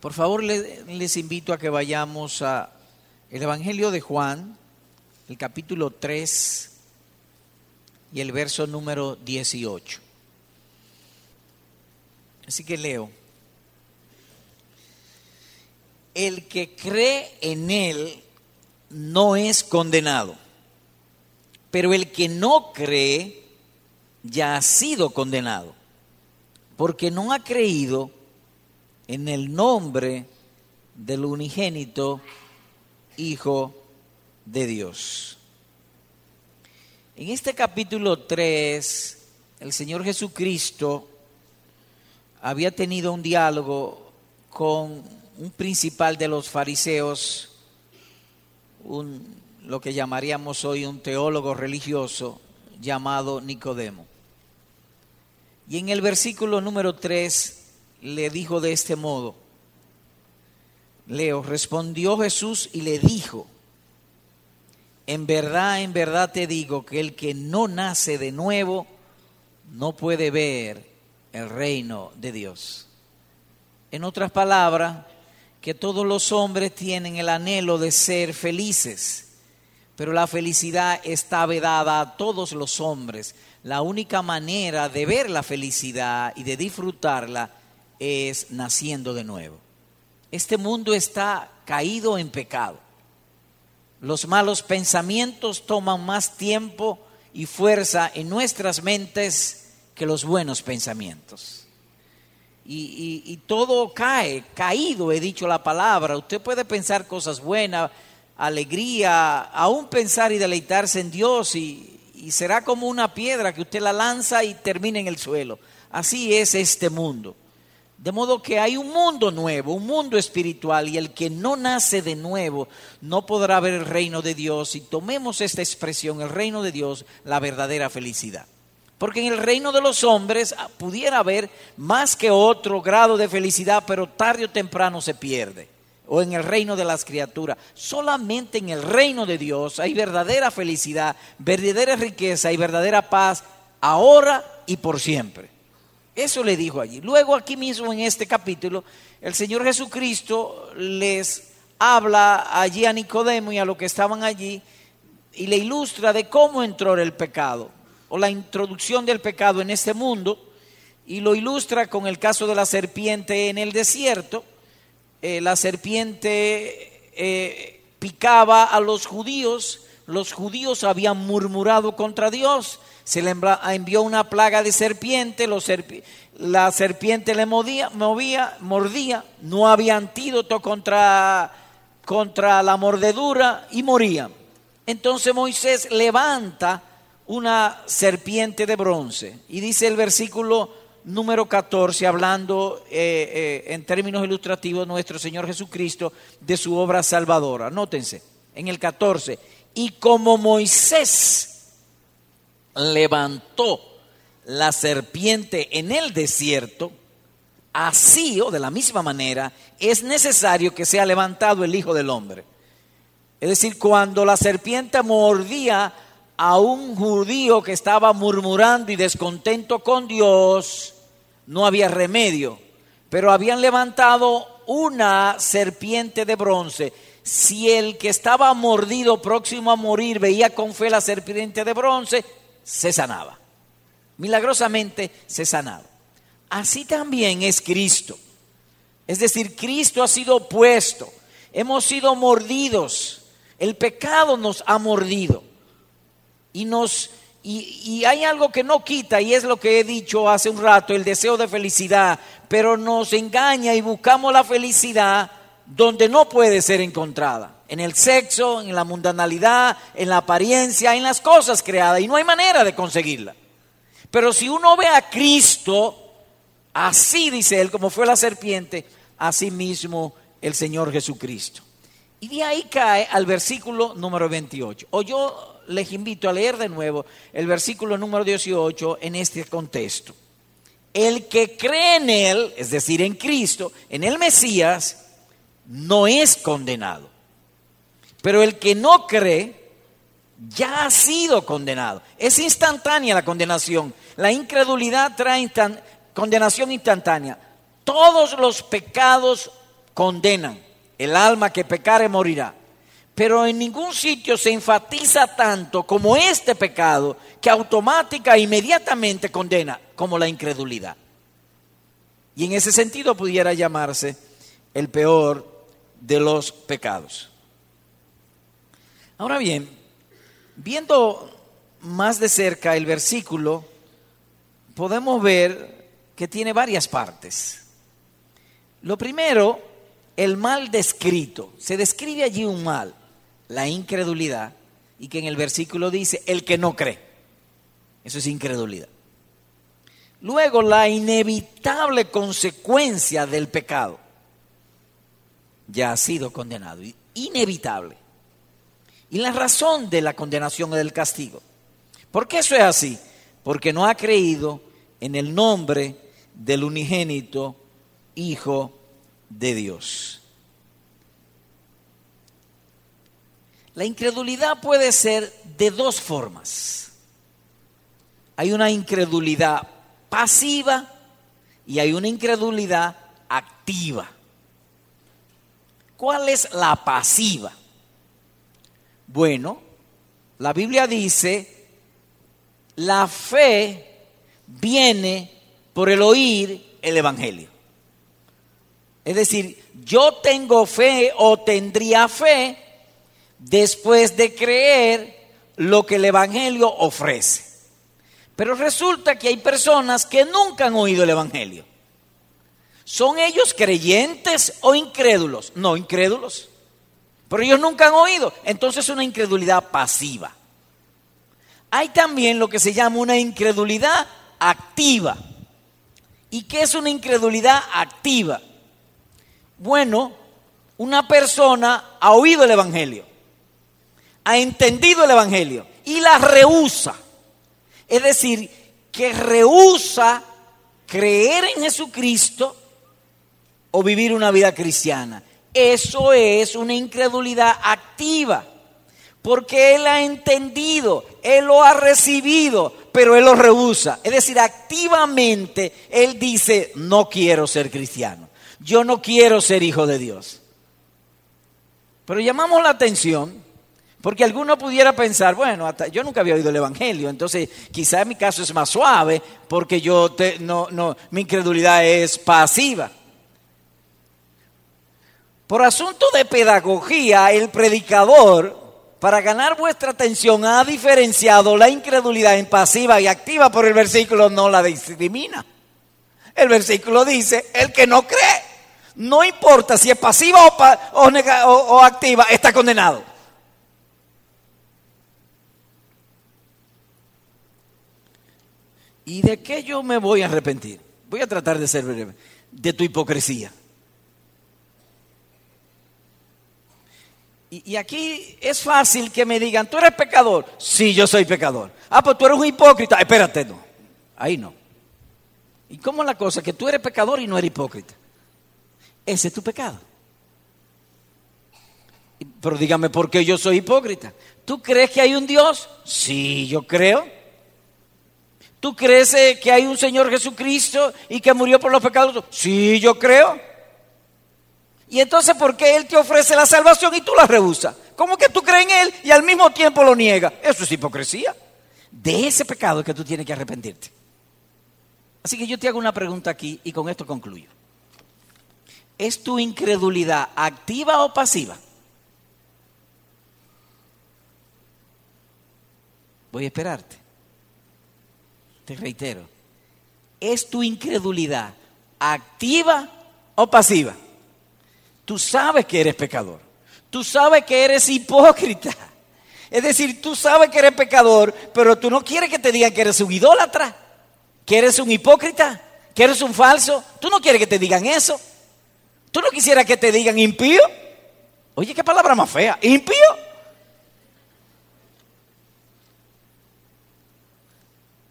Por favor, les invito a que vayamos a el Evangelio de Juan, el capítulo 3 y el verso número 18. Así que leo. El que cree en Él no es condenado, pero el que no cree ya ha sido condenado, porque no ha creído en el nombre del unigénito Hijo de Dios. En este capítulo 3, el Señor Jesucristo había tenido un diálogo con un principal de los fariseos, lo que llamaríamos hoy un teólogo religioso llamado Nicodemo. Y en el versículo número 3 le dijo de este modo, Leo, respondió Jesús y le dijo, en verdad, en verdad te digo que el que no nace de nuevo no puede ver el reino de Dios. En otras palabras, que todos los hombres tienen el anhelo de ser felices, pero la felicidad está vedada a todos los hombres. La única manera de ver la felicidad y de disfrutarla es naciendo de nuevo. Este mundo está caído en pecado. Los malos pensamientos toman más tiempo y fuerza en nuestras mentes que los buenos pensamientos. Y, todo cae, caído, he dicho la palabra. Usted puede pensar cosas buenas, alegría, aún pensar y deleitarse en Dios y, y será como una piedra que usted la lanza y termina en el suelo. Así es este mundo. De modo que hay un mundo nuevo, un mundo espiritual, y el que no nace de nuevo no podrá ver el reino de Dios. Y tomemos esta expresión, el reino de Dios, la verdadera felicidad. Porque en el reino de los hombres ah, pudiera haber más que otro grado de felicidad, pero tarde o temprano se pierde. O en el reino de las criaturas. Solamente en el reino de Dios hay verdadera felicidad, verdadera riqueza y verdadera paz, ahora y por siempre. Eso le dijo allí. Luego aquí mismo en este capítulo, el Señor Jesucristo les habla allí a Nicodemo y a los que estaban allí y le ilustra de cómo entró el pecado o la introducción del pecado en este mundo y lo ilustra con el caso de la serpiente en el desierto. Eh, la serpiente eh, picaba a los judíos, los judíos habían murmurado contra Dios, se le envió una plaga de serpiente, la serpiente le movía, mordía, no había antídoto contra, contra la mordedura y moría. Entonces Moisés levanta una serpiente de bronce y dice el versículo número 14, hablando eh, eh, en términos ilustrativos nuestro Señor Jesucristo de su obra salvadora. Nótense, en el 14, y como Moisés levantó la serpiente en el desierto, así o de la misma manera es necesario que sea levantado el Hijo del Hombre. Es decir, cuando la serpiente mordía a un judío que estaba murmurando y descontento con Dios, no había remedio, pero habían levantado una serpiente de bronce. Si el que estaba mordido próximo a morir veía con fe la serpiente de bronce, se sanaba. Milagrosamente se sanaba. Así también es Cristo. Es decir, Cristo ha sido puesto. Hemos sido mordidos. El pecado nos ha mordido. Y nos y, y, hay algo que no quita, y es lo que he dicho hace un rato, el deseo de felicidad, pero nos engaña y buscamos la felicidad donde no puede ser encontrada en el sexo, en la mundanalidad, en la apariencia, en las cosas creadas, y no hay manera de conseguirla. Pero si uno ve a Cristo, así dice él, como fue la serpiente, así mismo el Señor Jesucristo. Y de ahí cae al versículo número 28. O yo les invito a leer de nuevo el versículo número 18 en este contexto. El que cree en Él, es decir, en Cristo, en el Mesías, no es condenado. Pero el que no cree ya ha sido condenado. Es instantánea la condenación. La incredulidad trae condenación instantánea. Todos los pecados condenan. El alma que pecare morirá. Pero en ningún sitio se enfatiza tanto como este pecado que automática e inmediatamente condena, como la incredulidad. Y en ese sentido pudiera llamarse el peor de los pecados. Ahora bien, viendo más de cerca el versículo, podemos ver que tiene varias partes. Lo primero, el mal descrito. Se describe allí un mal, la incredulidad, y que en el versículo dice el que no cree. Eso es incredulidad. Luego, la inevitable consecuencia del pecado. Ya ha sido condenado, inevitable. Y la razón de la condenación y del castigo. ¿Por qué eso es así? Porque no ha creído en el nombre del unigénito Hijo de Dios. La incredulidad puede ser de dos formas. Hay una incredulidad pasiva y hay una incredulidad activa. ¿Cuál es la pasiva? Bueno, la Biblia dice, la fe viene por el oír el Evangelio. Es decir, yo tengo fe o tendría fe después de creer lo que el Evangelio ofrece. Pero resulta que hay personas que nunca han oído el Evangelio. ¿Son ellos creyentes o incrédulos? No, incrédulos. Pero ellos nunca han oído. Entonces es una incredulidad pasiva. Hay también lo que se llama una incredulidad activa. ¿Y qué es una incredulidad activa? Bueno, una persona ha oído el Evangelio, ha entendido el Evangelio y la rehúsa. Es decir, que rehúsa creer en Jesucristo o vivir una vida cristiana. Eso es una incredulidad activa, porque Él ha entendido, Él lo ha recibido, pero Él lo rehúsa. Es decir, activamente Él dice, no quiero ser cristiano, yo no quiero ser hijo de Dios. Pero llamamos la atención porque alguno pudiera pensar, bueno, yo nunca había oído el Evangelio, entonces quizá mi caso es más suave porque yo no, no, mi incredulidad es pasiva. Por asunto de pedagogía, el predicador, para ganar vuestra atención, ha diferenciado la incredulidad en pasiva y activa, por el versículo no la discrimina. El versículo dice, el que no cree, no importa si es pasiva o activa, está condenado. ¿Y de qué yo me voy a arrepentir? Voy a tratar de ser breve. De tu hipocresía. Y, aquí es fácil que me digan, ¿tú eres pecador? Sí, yo soy pecador. Ah, pues tú eres un hipócrita. Espérate, no. Ahí no. ¿Y cómo la cosa? Que tú eres pecador y no eres hipócrita. Ese es tu pecado. Pero dígame, ¿por qué yo soy hipócrita? ¿Tú crees que hay un Dios? Sí, yo creo. ¿Tú crees eh, que hay un Señor Jesucristo y que murió por los pecados? Sí, yo creo. Y entonces, ¿por qué Él te ofrece la salvación y tú la rehusas? ¿Cómo que tú crees en Él y al mismo tiempo lo niegas? Eso es hipocresía. De ese pecado que tú tienes que arrepentirte. Así que yo te hago una pregunta aquí y con esto concluyo. ¿Es tu incredulidad activa o pasiva? Voy a esperarte te reitero, ¿es tu incredulidad activa o pasiva? Tú sabes que eres pecador, tú sabes que eres hipócrita. Es decir, tú sabes que eres pecador, pero tú no quieres que te digan que eres un idólatra, que eres un hipócrita, que eres un falso. Tú no quieres que te digan eso. Tú no quisieras que te digan impío. Oye, qué palabra más fea. ¿Impío?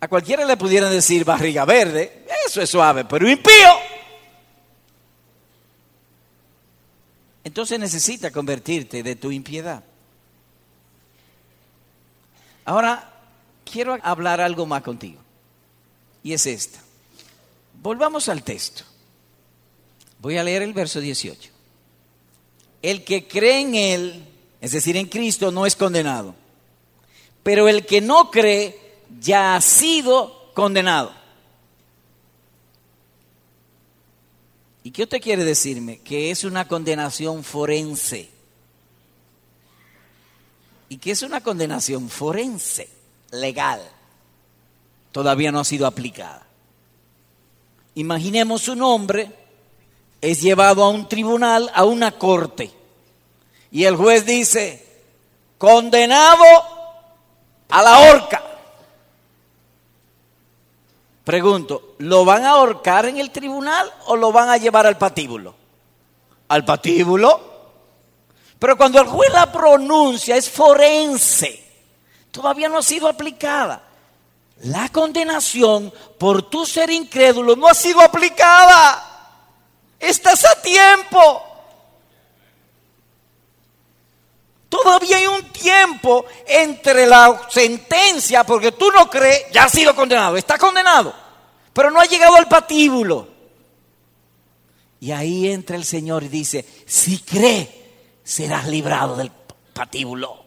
A cualquiera le pudieran decir barriga verde, eso es suave, pero impío. Entonces necesita convertirte de tu impiedad. Ahora quiero hablar algo más contigo. Y es esta. Volvamos al texto. Voy a leer el verso 18. el que cree en Él, es decir, en Cristo, no es condenado. Pero el que no cree ya ha sido condenado. ¿Y qué usted quiere decirme? Que es una condenación forense. ¿Y qué es una condenación forense? Legal. Todavía no ha sido aplicada. Imaginemos un hombre es llevado a un tribunal, a una corte, y el juez dice, condenado a la horca. Pregunto, ¿lo van a ahorcar en el tribunal o lo van a llevar al patíbulo? Al patíbulo. Pero cuando el juez la pronuncia es forense, todavía no ha sido aplicada. La condenación por tu ser incrédulo no ha sido aplicada. Estás a tiempo. Todavía hay un tiempo entre la sentencia, porque tú no crees, ya ha sido condenado, está condenado, pero no ha llegado al patíbulo. Y ahí entra el Señor y dice, si cree, serás librado del patíbulo.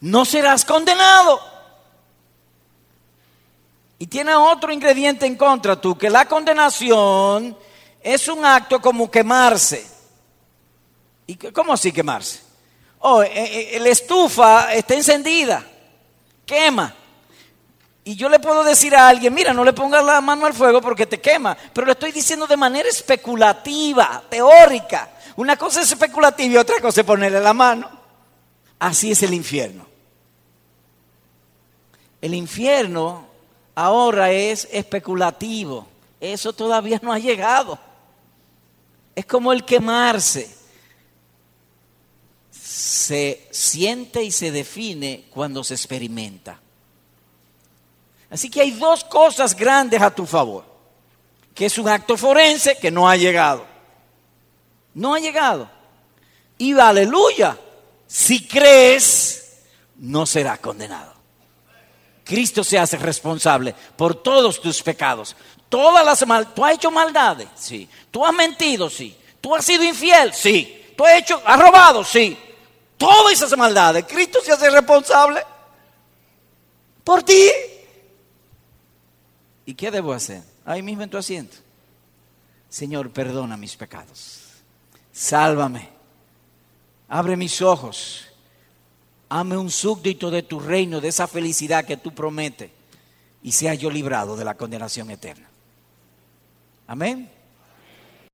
No serás condenado. Y tiene otro ingrediente en contra tú, que la condenación es un acto como quemarse. ¿Y cómo así quemarse? Oh, eh, eh, la estufa está encendida, quema. Y yo le puedo decir a alguien, mira, no le pongas la mano al fuego porque te quema. Pero lo estoy diciendo de manera especulativa, teórica. Una cosa es especulativa y otra cosa es ponerle la mano. Así es el infierno. El infierno ahora es especulativo. Eso todavía no ha llegado. Es como el quemarse. Se siente y se define cuando se experimenta. Así que hay dos cosas grandes a tu favor. Que es un acto forense que no ha llegado. No ha llegado. Y aleluya, si crees, no será condenado. Cristo se hace responsable por todos tus pecados. Todas las mal, tú has hecho maldades, sí. Tú has mentido, sí. Tú has sido infiel, sí. Tú has hecho, has robado, sí. Todas esas maldades, Cristo se hace responsable por ti. ¿Y qué debo hacer? Ahí mismo en tu asiento. Señor, perdona mis pecados. Sálvame. Abre mis ojos. Hame un súbdito de tu reino, de esa felicidad que tú prometes. Y sea yo librado de la condenación eterna. Amén.